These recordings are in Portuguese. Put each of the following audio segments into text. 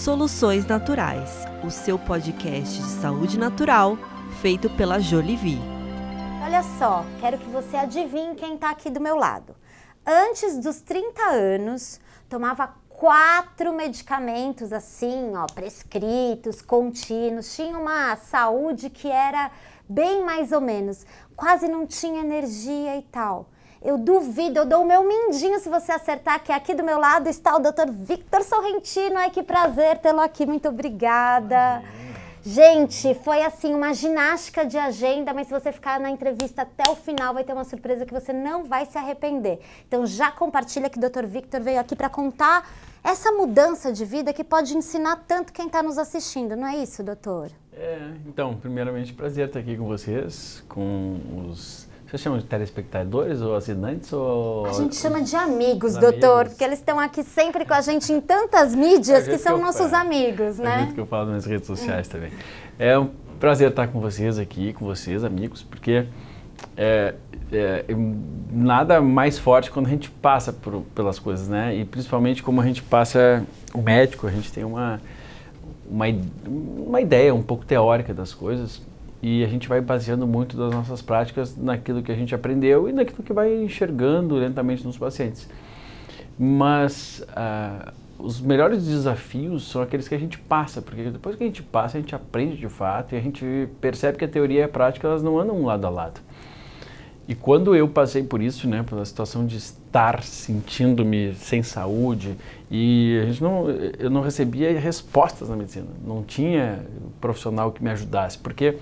Soluções Naturais, o seu podcast de saúde natural feito pela Jolivie. Olha só, quero que você adivinhe quem está aqui do meu lado. Antes dos 30 anos, tomava quatro medicamentos assim, ó, prescritos, contínuos, tinha uma saúde que era bem mais ou menos, quase não tinha energia e tal. Eu duvido, eu dou o meu mindinho se você acertar, que aqui do meu lado está o Dr. Victor Sorrentino. Ai, que prazer tê-lo aqui, muito obrigada. Gente, foi assim uma ginástica de agenda, mas se você ficar na entrevista até o final, vai ter uma surpresa que você não vai se arrepender. Então já compartilha que o Dr. Victor veio aqui para contar essa mudança de vida que pode ensinar tanto quem está nos assistindo, não é isso, doutor? É, então, primeiramente, prazer estar aqui com vocês, com os vocês chamam de telespectadores ou assinantes? Ou... A gente chama de amigos, doutor, amigos. porque eles estão aqui sempre com a gente em tantas mídias é que são que nossos amigos, é né? É que eu falo nas redes sociais é. também. É um prazer estar com vocês aqui, com vocês, amigos, porque é, é, nada mais forte quando a gente passa por, pelas coisas, né? E principalmente como a gente passa, o médico, a gente tem uma, uma, uma ideia um pouco teórica das coisas e a gente vai baseando muito das nossas práticas naquilo que a gente aprendeu e naquilo que vai enxergando lentamente nos pacientes. Mas uh, os melhores desafios são aqueles que a gente passa, porque depois que a gente passa, a gente aprende de fato e a gente percebe que a teoria e a prática elas não andam lado a lado. E quando eu passei por isso, né, pela situação de estar sentindo-me sem saúde e a gente não, eu não recebia respostas na medicina, não tinha profissional que me ajudasse, porque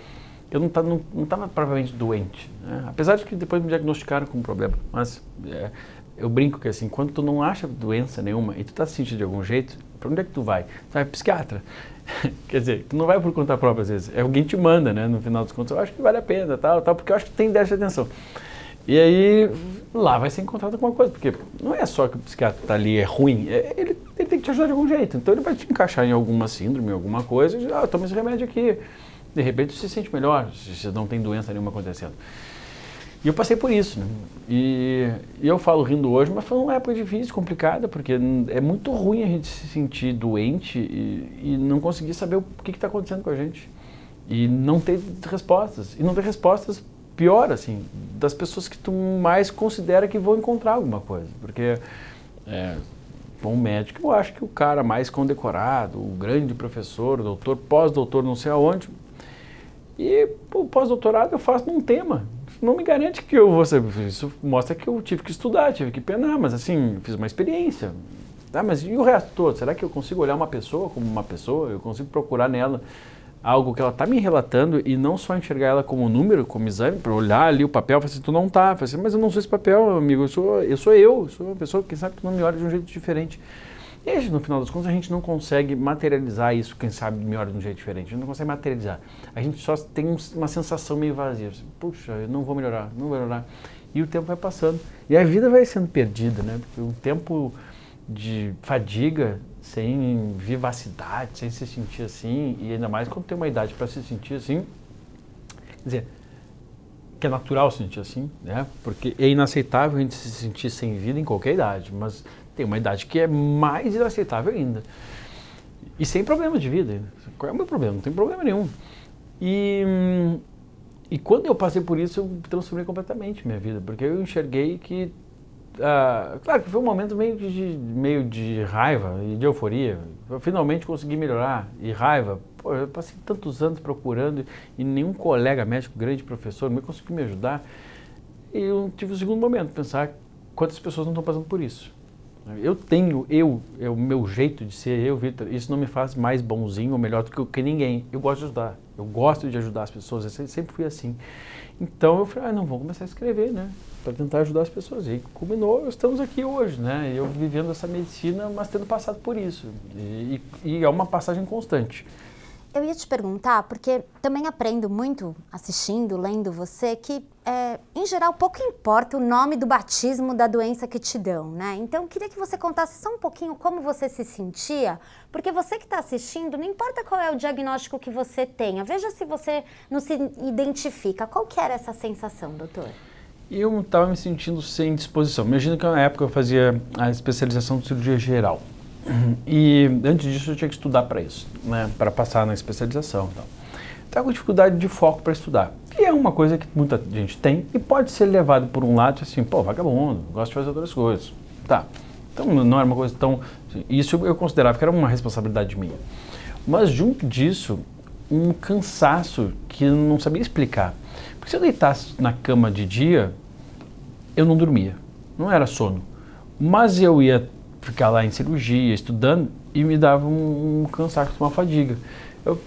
eu não estava não, não propriamente doente. Né? Apesar de que depois me diagnosticaram com um problema. Mas é, eu brinco que assim, quando tu não acha doença nenhuma e tu está se sentindo de algum jeito, para onde é que tu vai? Tu vai psiquiatra. Quer dizer, tu não vai por conta própria às vezes. É alguém te manda, né? No final dos contos, eu acho que vale a pena, tal, tal, porque eu acho que tem déficit de atenção. E aí, lá vai ser encontrado alguma coisa, porque não é só que o psiquiatra está ali, é ruim, é, ele, ele, tem que te ajudar de algum jeito. Então ele vai te encaixar em alguma síndrome, alguma coisa, e ah, toma esse remédio aqui de repente você se sente melhor, você não tem doença nenhuma acontecendo. E eu passei por isso, né? E, e, eu falo rindo hoje, mas foi uma época difícil, complicada, porque é muito ruim a gente se sentir doente e, e não conseguir saber o que está acontecendo com a gente. E não ter respostas. E não ter respostas pior, assim, das pessoas que tu mais considera que vão encontrar alguma coisa. Porque é, um médico, eu acho que o cara mais condecorado, o grande professor, doutor, pós-doutor, não sei aonde, e o pós-doutorado eu faço num tema. Não me garante que eu vou saber. Isso mostra que eu tive que estudar, tive que penar, mas assim, fiz uma experiência. Ah, mas e o resto todo? Será que eu consigo olhar uma pessoa como uma pessoa? Eu consigo procurar nela algo que ela está me relatando e não só enxergar ela como número, como exame, para olhar ali o papel falar assim, tu não está. Assim, mas eu não sou esse papel, amigo, eu sou eu, sou eu, sou uma pessoa que sabe que não me olha de um jeito diferente. E no final das contas, a gente não consegue materializar isso, quem sabe, melhor de um jeito diferente. A gente não consegue materializar. A gente só tem uma sensação meio vazia. Assim, Puxa, eu não vou melhorar, não vou melhorar. E o tempo vai passando. E a vida vai sendo perdida, né? Porque um tempo de fadiga, sem vivacidade, sem se sentir assim, e ainda mais quando tem uma idade para se sentir assim, quer dizer, que é natural se sentir assim, né? Porque é inaceitável a gente se sentir sem vida em qualquer idade, mas tem uma idade que é mais inaceitável ainda. E sem problema de vida. Qual é o meu problema? Não tem problema nenhum. E, e quando eu passei por isso, eu transformei completamente minha vida, porque eu enxerguei que. Uh, claro que foi um momento meio de, meio de raiva e de euforia. Eu finalmente consegui melhorar. E raiva, pô, eu passei tantos anos procurando e nenhum colega médico, grande professor, me conseguiu me ajudar. E eu tive o um segundo momento, pensar quantas pessoas não estão passando por isso. Eu tenho, eu, é o meu jeito de ser eu, Vitor, isso não me faz mais bonzinho ou melhor do que, que ninguém. Eu gosto de ajudar, eu gosto de ajudar as pessoas, eu sempre fui assim. Então eu falei, ah, não, vou começar a escrever, né? Para tentar ajudar as pessoas. E culminou, estamos aqui hoje, né? Eu vivendo essa medicina, mas tendo passado por isso. E, e é uma passagem constante. Eu ia te perguntar, porque também aprendo muito assistindo, lendo você, que é, em geral pouco importa o nome do batismo da doença que te dão, né? Então queria que você contasse só um pouquinho como você se sentia, porque você que está assistindo, não importa qual é o diagnóstico que você tenha, veja se você não se identifica. Qual que era essa sensação, doutor? Eu estava me sentindo sem disposição. Imagina que na época eu fazia a especialização de cirurgia geral. E antes disso eu tinha que estudar para isso, né? Para passar na especialização. Então. Estava com dificuldade de foco para estudar. E é uma coisa que muita gente tem e pode ser levado por um lado assim, pô, vagabundo, gosta de fazer outras coisas. Tá. Então não era uma coisa tão. Isso eu considerava que era uma responsabilidade minha. Mas junto disso, um cansaço que eu não sabia explicar. Porque se eu deitasse na cama de dia, eu não dormia. Não era sono. Mas eu ia ficar lá em cirurgia, estudando, e me dava um, um cansaço, uma fadiga. O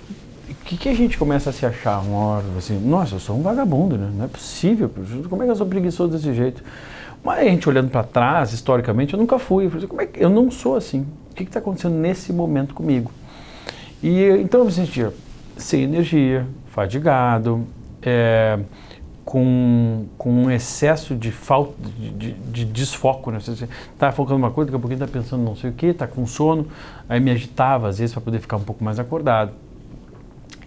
que, que a gente começa a se achar uma hora, assim, nossa, eu sou um vagabundo, né? Não é possível, como é que eu sou preguiçoso desse jeito? Mas a gente olhando para trás, historicamente, eu nunca fui. Eu falei, como é que eu não sou assim? O que está acontecendo nesse momento comigo? E então eu me sentia sem energia, fadigado, é, com, com um excesso de falta, de, de, de desfoco. Né? Você está focando uma coisa, daqui a pouquinho está pensando não sei o que, está com sono, aí me agitava às vezes para poder ficar um pouco mais acordado.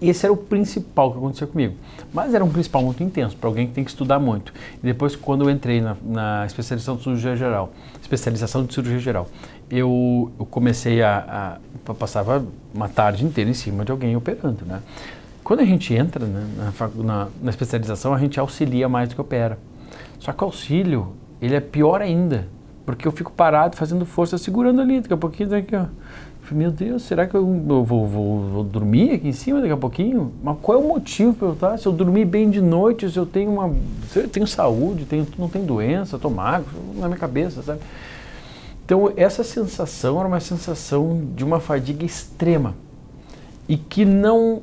Esse era o principal que acontecia comigo. Mas era um principal muito intenso, para alguém que tem que estudar muito. E depois, quando eu entrei na, na especialização de cirurgia geral, especialização de cirurgia geral, eu, eu comecei a, a, a, passava uma tarde inteira em cima de alguém operando, né? Quando a gente entra né, na, na, na, especialização, a gente auxilia mais do que opera. Só que o auxílio, ele é pior ainda, porque eu fico parado fazendo força, segurando ali, daqui a pouquinho, daqui, ó. Meu Deus, será que eu vou, vou, vou, dormir aqui em cima daqui a pouquinho? Mas qual é o motivo para eu estar? Se eu dormir bem de noite, se eu tenho uma, se eu tenho saúde, tenho, não tenho doença, estou magro, na minha cabeça, sabe? Então, essa sensação era uma sensação de uma fadiga extrema e que não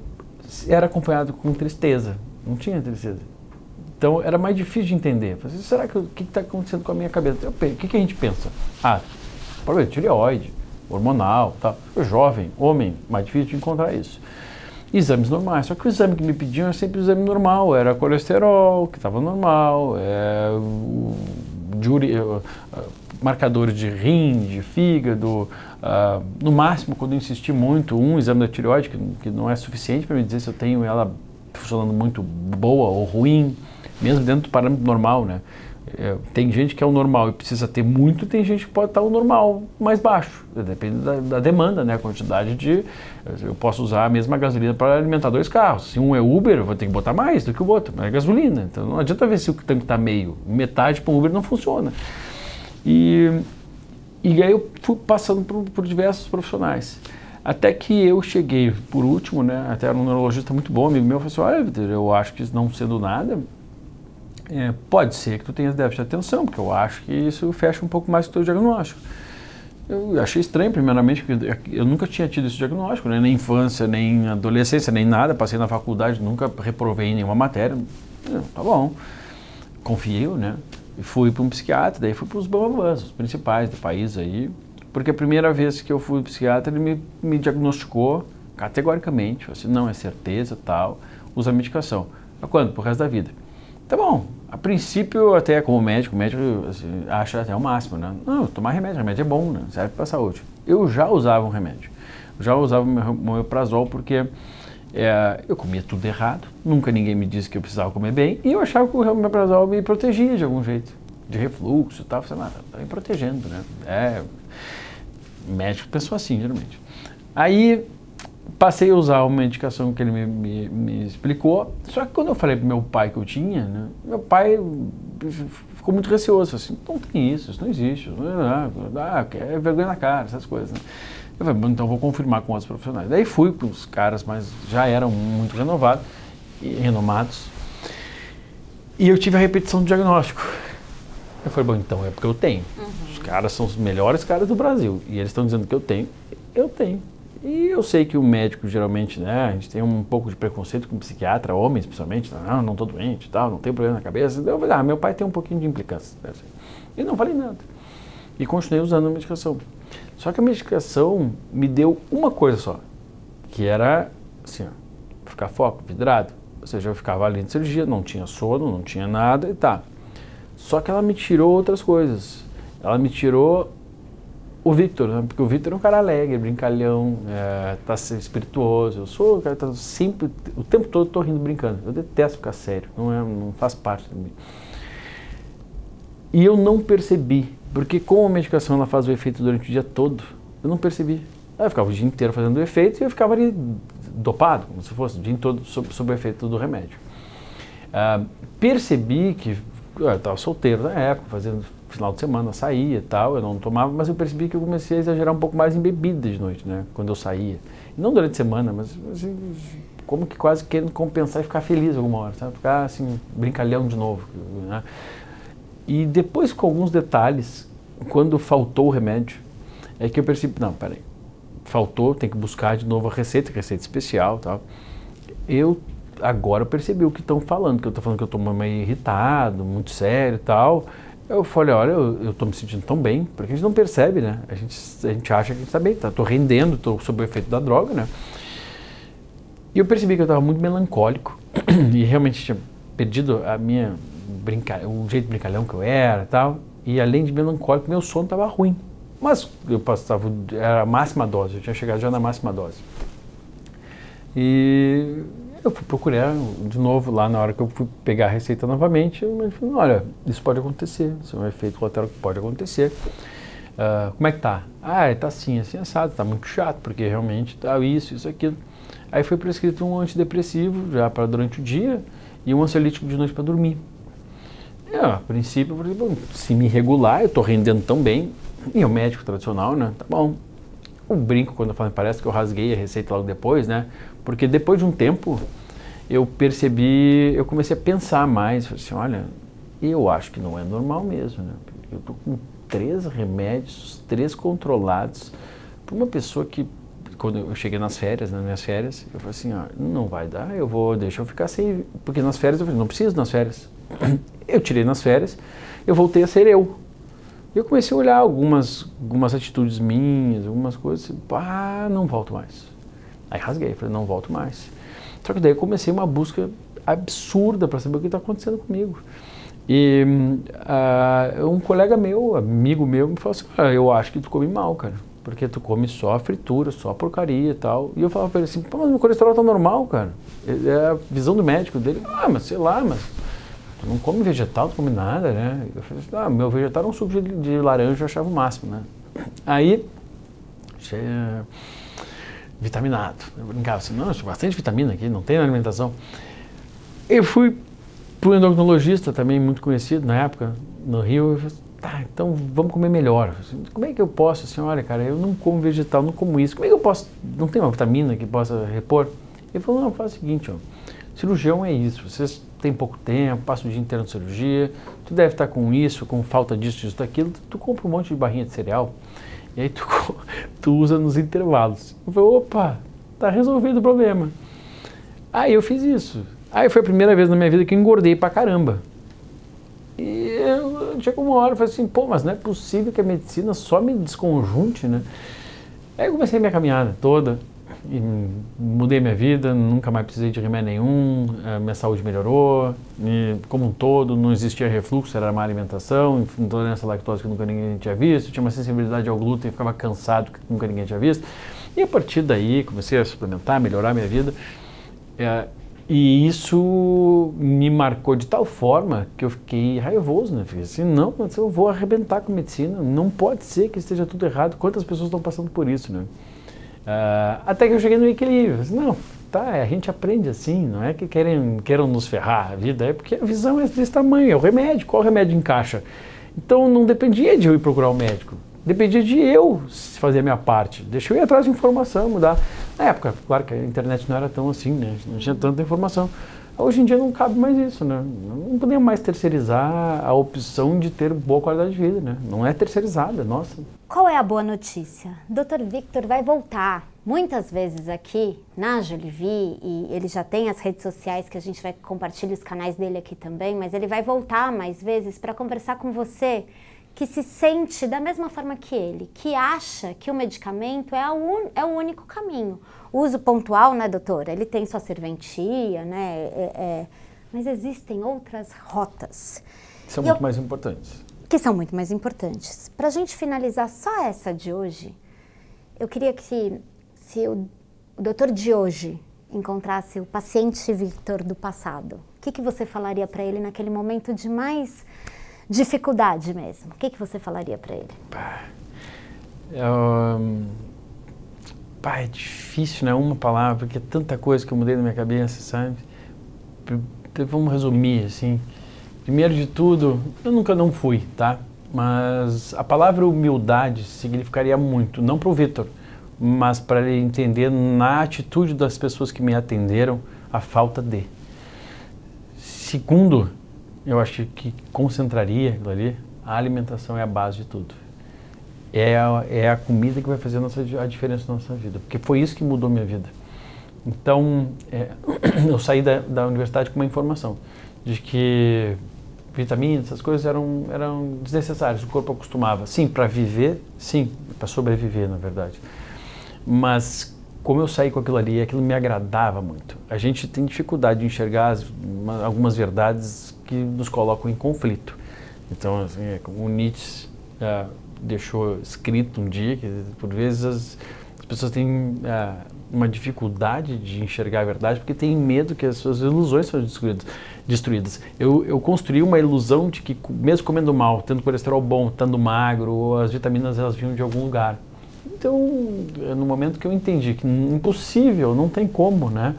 era acompanhado com tristeza, não tinha tristeza. Então, era mais difícil de entender. Falei, será que o que está acontecendo com a minha cabeça? o que, que a gente pensa? Ah, problema de tireoide, hormonal, tá? jovem, homem, mais difícil de encontrar isso. Exames normais, só que o exame que me pediam era sempre o exame normal, era colesterol, que estava normal, é, o, de, marcadores de rim, de fígado, uh, no máximo, quando eu insisti muito, um exame da tireoide, que, que não é suficiente para me dizer se eu tenho ela funcionando muito boa ou ruim, mesmo dentro do parâmetro normal, né? É, tem gente que é o normal e precisa ter muito, tem gente que pode estar o normal mais baixo. Depende da, da, demanda, né? A quantidade de. Eu posso usar a mesma gasolina para alimentar dois carros. Se um é Uber, eu vou ter que botar mais do que o outro, mas é gasolina. Então não adianta ver se o tanque está meio. Metade para o Uber não funciona. E, e aí eu fui passando por, por diversos profissionais. Até que eu cheguei, por último, né, até era um neurologista muito bom, amigo meu, falou assim, olha, eu acho que não sendo nada, é, pode ser que tu tenhas déficit de atenção, porque eu acho que isso fecha um pouco mais o teu diagnóstico. Eu achei estranho, primeiramente, porque eu nunca tinha tido esse diagnóstico, né? nem infância, nem adolescência, nem nada. Passei na faculdade, nunca reprovei nenhuma matéria. Tá bom. Confiei, né? Fui para um psiquiatra, daí fui para os bambambãs, os principais do país aí, porque a primeira vez que eu fui psiquiatra, ele me, me diagnosticou categoricamente, assim, não é certeza tal, usa medicação. Para quando? O resto da vida. Tá bom, a princípio, até como médico, o médico assim, acha até o máximo, né? Não, tomar remédio, remédio é bom, né? Serve para saúde. Eu já usava um remédio. Eu já usava o homeoprazol porque é, eu comia tudo errado, nunca ninguém me disse que eu precisava comer bem, e eu achava que o omeprazol me protegia de algum jeito, de refluxo e tal. Falei, ah, tá me protegendo, né? É, médico pensou assim, geralmente. Aí passei a usar uma medicação que ele me, me, me, explicou, só que quando eu falei pro meu pai que eu tinha, né, meu pai ficou muito receoso, assim, não tem isso, isso não existe, ah, ah, é vergonha na cara, essas coisas, né? Eu falei, então vou confirmar com outros profissionais. Daí fui para os caras, mas já eram muito renovados e renomados. E eu tive a repetição do diagnóstico. Eu falei, bom, então é porque eu tenho. Uhum. Os caras são os melhores caras do Brasil. E eles estão dizendo que eu tenho. Eu tenho. E eu sei que o médico, geralmente, né, a gente tem um pouco de preconceito com psiquiatra, homens principalmente, não, não estou doente tal, não tenho problema na cabeça. Então eu falei, ah, meu pai tem um pouquinho de implicância. E não falei nada. E continuei usando a medicação. Só que a medicação me deu uma coisa só, que era assim, ficar foco, vidrado. Ou seja, eu ficava ali de cirurgia, não tinha sono, não tinha nada e tá. Só que ela me tirou outras coisas. Ela me tirou o Victor, né? porque o Victor é um cara alegre, brincalhão, é, tá espirituoso. Eu sou o cara tá sempre, o tempo todo tô rindo, brincando. Eu detesto ficar sério, não, é, não faz parte de mim. E eu não percebi porque como a medicação ela faz o efeito durante o dia todo, Eu não percebi. Aí eu ficava o dia inteiro fazendo efeito e eu ficava ali dopado, como se fosse o dia todo sob, sob o efeito do remédio. Uh, percebi que eu estava solteiro na época, fazendo final de semana, saía e tal, eu não tomava, mas eu percebi que eu comecei a exagerar um pouco mais em bebida de noite, né, quando eu saía. Não durante a semana, mas assim, como que quase querendo compensar e ficar feliz alguma hora, sabe? Ficar assim, brincalhão de novo. Né? E depois com alguns detalhes, quando faltou o remédio, é que eu percebi, não, peraí, faltou, tem que buscar de novo a receita, receita especial tal. Eu agora percebi o que estão falando, que eu estou falando que eu estou meio irritado, muito sério e tal. Eu falei, olha, eu estou me sentindo tão bem, porque a gente não percebe, né? A gente, a gente acha que a gente está bem, tá, rendendo, estou sob o efeito da droga, né? E eu percebi que eu estava muito melancólico e realmente tinha perdido a minha o jeito brincalhão que eu era e tal. E além de melancólico, meu sono estava ruim. Mas eu passava, era a máxima dose, eu tinha chegado já na máxima dose. E eu fui procurar de novo lá na hora que eu fui pegar a receita novamente. Eu falei, olha, isso pode acontecer, isso é um efeito colateral que pode acontecer. Uh, como é que tá? Ah, tá assim, assim, assado, tá muito chato, porque realmente tá isso, isso, aquilo. Aí foi prescrito um antidepressivo já para durante o dia e um ansiolítico de noite para dormir. Eu, a princípio, falei, bom, se me regular, eu estou rendendo tão bem, e é o médico tradicional, né? Tá bom. Eu brinco quando eu falo, parece que eu rasguei a receita logo depois, né? Porque depois de um tempo, eu percebi, eu comecei a pensar mais, falei assim, olha, eu acho que não é normal mesmo, né? Eu tô com três remédios, três controlados, para uma pessoa que, quando eu cheguei nas férias, nas minhas férias, eu falei assim, ó, não vai dar, eu vou, deixa eu ficar sem, porque nas férias eu falei, não preciso nas férias. Eu tirei nas férias, eu voltei a ser eu. E eu comecei a olhar algumas, algumas atitudes minhas, algumas coisas, ah, não volto mais. Aí rasguei, falei, não volto mais. Só que daí eu comecei uma busca absurda para saber o que está acontecendo comigo. E uh, um colega meu, amigo meu, me falou assim, ah, eu acho que tu come mal, cara. Porque tu come só fritura, só porcaria e tal. E eu falava para ele assim, mas meu colesterol tá normal, cara. É a visão do médico dele. Ah, mas sei lá, mas não come vegetal, não come nada, né? Eu falei assim, ah, meu vegetal era um suco de, de laranja, eu achava o máximo, né? Aí, cheia vitaminado. Eu brincava assim, não, tem bastante vitamina aqui, não tem na alimentação. Eu fui para o endocrinologista, também muito conhecido na época, no Rio, eu falei, tá, então vamos comer melhor. Como é que eu posso, assim, olha, cara, eu não como vegetal, não como isso, como é que eu posso, não tem uma vitamina que possa repor? Ele falou, não, faz o seguinte, ó, cirurgião é isso, vocês têm pouco tempo, passa o dia inteiro na cirurgia, tu deve estar com isso, com falta disso, disso, daquilo, tu compra um monte de barrinha de cereal, e aí tu, tu usa nos intervalos. Eu falei, opa, tá resolvido o problema. Aí eu fiz isso. Aí foi a primeira vez na minha vida que eu engordei pra caramba. E eu, chegou uma hora, eu falei assim, pô, mas não é possível que a medicina só me desconjunte, né? Aí eu comecei a minha caminhada toda, e mudei minha vida, nunca mais precisei de remédio nenhum, minha saúde melhorou, como um todo, não existia refluxo, era má alimentação, intolerância à lactose que nunca ninguém tinha visto, tinha uma sensibilidade ao glúten, ficava cansado que nunca ninguém tinha visto. E a partir daí comecei a suplementar, melhorar minha vida. É, e isso me marcou de tal forma que eu fiquei raivoso, né? Fiquei assim, não, eu vou arrebentar com medicina, não pode ser que esteja tudo errado. Quantas pessoas estão passando por isso, né? Uh, até que eu cheguei no equilíbrio. Não, tá, a gente aprende assim, não é que querem, queiram nos ferrar a vida, é porque a visão é desse tamanho, é o remédio, qual remédio encaixa? Então não dependia de eu ir procurar o um médico, dependia de eu fazer a minha parte. Deixa eu ir atrás de informação, mudar. Na época, claro que a internet não era tão assim, né? Não tinha tanta informação. Hoje em dia não cabe mais isso, né? Não podemos mais terceirizar a opção de ter boa qualidade de vida, né? Não é terceirizada, nossa. Qual é a boa notícia? Dr. Victor vai voltar muitas vezes aqui na Jolivie e ele já tem as redes sociais que a gente vai compartilhar os canais dele aqui também, mas ele vai voltar mais vezes para conversar com você que se sente da mesma forma que ele, que acha que o medicamento é, un, é o único caminho. O uso pontual, né, doutora? Ele tem sua serventia, né? É, é, mas existem outras rotas. São e muito eu, mais importantes. Que são muito mais importantes. Para a gente finalizar só essa de hoje, eu queria que se, o, o doutor de hoje encontrasse o paciente Victor do passado, o que, que você falaria para ele naquele momento de mais dificuldade mesmo? O que, que você falaria para ele? Um, pá, é difícil, né? Uma palavra, porque é tanta coisa que eu mudei na minha cabeça, sabe? Vamos resumir, assim. Primeiro de tudo, eu nunca não fui, tá? Mas a palavra humildade significaria muito, não para o Vitor, mas para ele entender na atitude das pessoas que me atenderam a falta de. Segundo, eu acho que concentraria aquilo ali, a alimentação é a base de tudo. É a, é a comida que vai fazer a, nossa, a diferença na nossa vida, porque foi isso que mudou minha vida. Então, é, eu saí da, da universidade com uma informação de que vitaminas, essas coisas eram, eram desnecessárias, o corpo acostumava. Sim, para viver, sim, para sobreviver, na verdade. Mas como eu saí com aquilo ali, aquilo me agradava muito. A gente tem dificuldade de enxergar as, uma, algumas verdades que nos colocam em conflito. Então, assim, é como o Nietzsche uh, deixou escrito um dia que, por vezes, as, as pessoas têm uh, uma dificuldade de enxergar a verdade porque têm medo que as suas ilusões sejam destruídas. destruídas. Eu, eu construí uma ilusão de que, mesmo comendo mal, tendo colesterol bom, estando magro, as vitaminas elas vinham de algum lugar. Então, no momento que eu entendi que impossível, não tem como, né?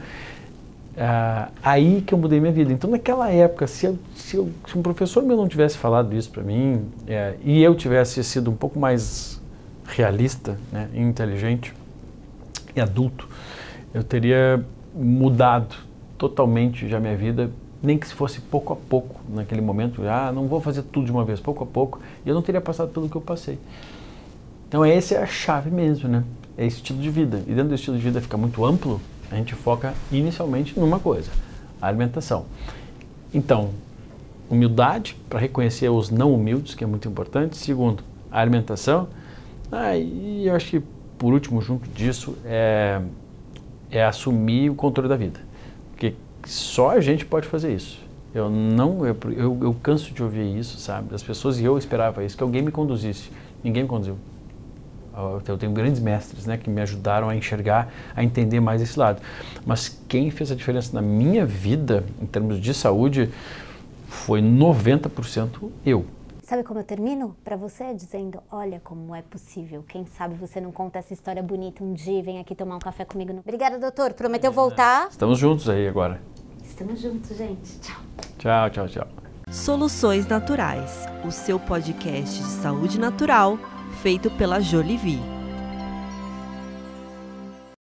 É, aí que eu mudei minha vida. Então, naquela época, se, eu, se, eu, se um professor meu não tivesse falado isso para mim é, e eu tivesse sido um pouco mais realista, né, inteligente, e adulto, eu teria mudado totalmente já minha vida, nem que se fosse pouco a pouco, naquele momento, ah, não vou fazer tudo de uma vez, pouco a pouco, e eu não teria passado pelo que eu passei. Então essa é a chave mesmo, né? É estilo de vida. E dentro do estilo de vida fica muito amplo, a gente foca inicialmente numa coisa, a alimentação. Então, humildade para reconhecer os não humildes, que é muito importante. Segundo, a alimentação. Ah, e eu acho que por último, junto disso, é, é assumir o controle da vida. Porque só a gente pode fazer isso. Eu não, eu, eu, eu, canso de ouvir isso, sabe? As pessoas e eu esperava isso, que alguém me conduzisse. Ninguém me conduziu. Eu tenho grandes mestres, né, que me ajudaram a enxergar, a entender mais esse lado. Mas quem fez a diferença na minha vida, em termos de saúde, foi 90% eu. Sabe como eu termino para você? Dizendo: Olha como é possível. Quem sabe você não conta essa história bonita um dia e vem aqui tomar um café comigo. No... Obrigada, doutor. Prometeu voltar? Estamos juntos aí agora. Estamos juntos, gente. Tchau. Tchau, tchau, tchau. Soluções Naturais o seu podcast de saúde natural feito pela Jolivie.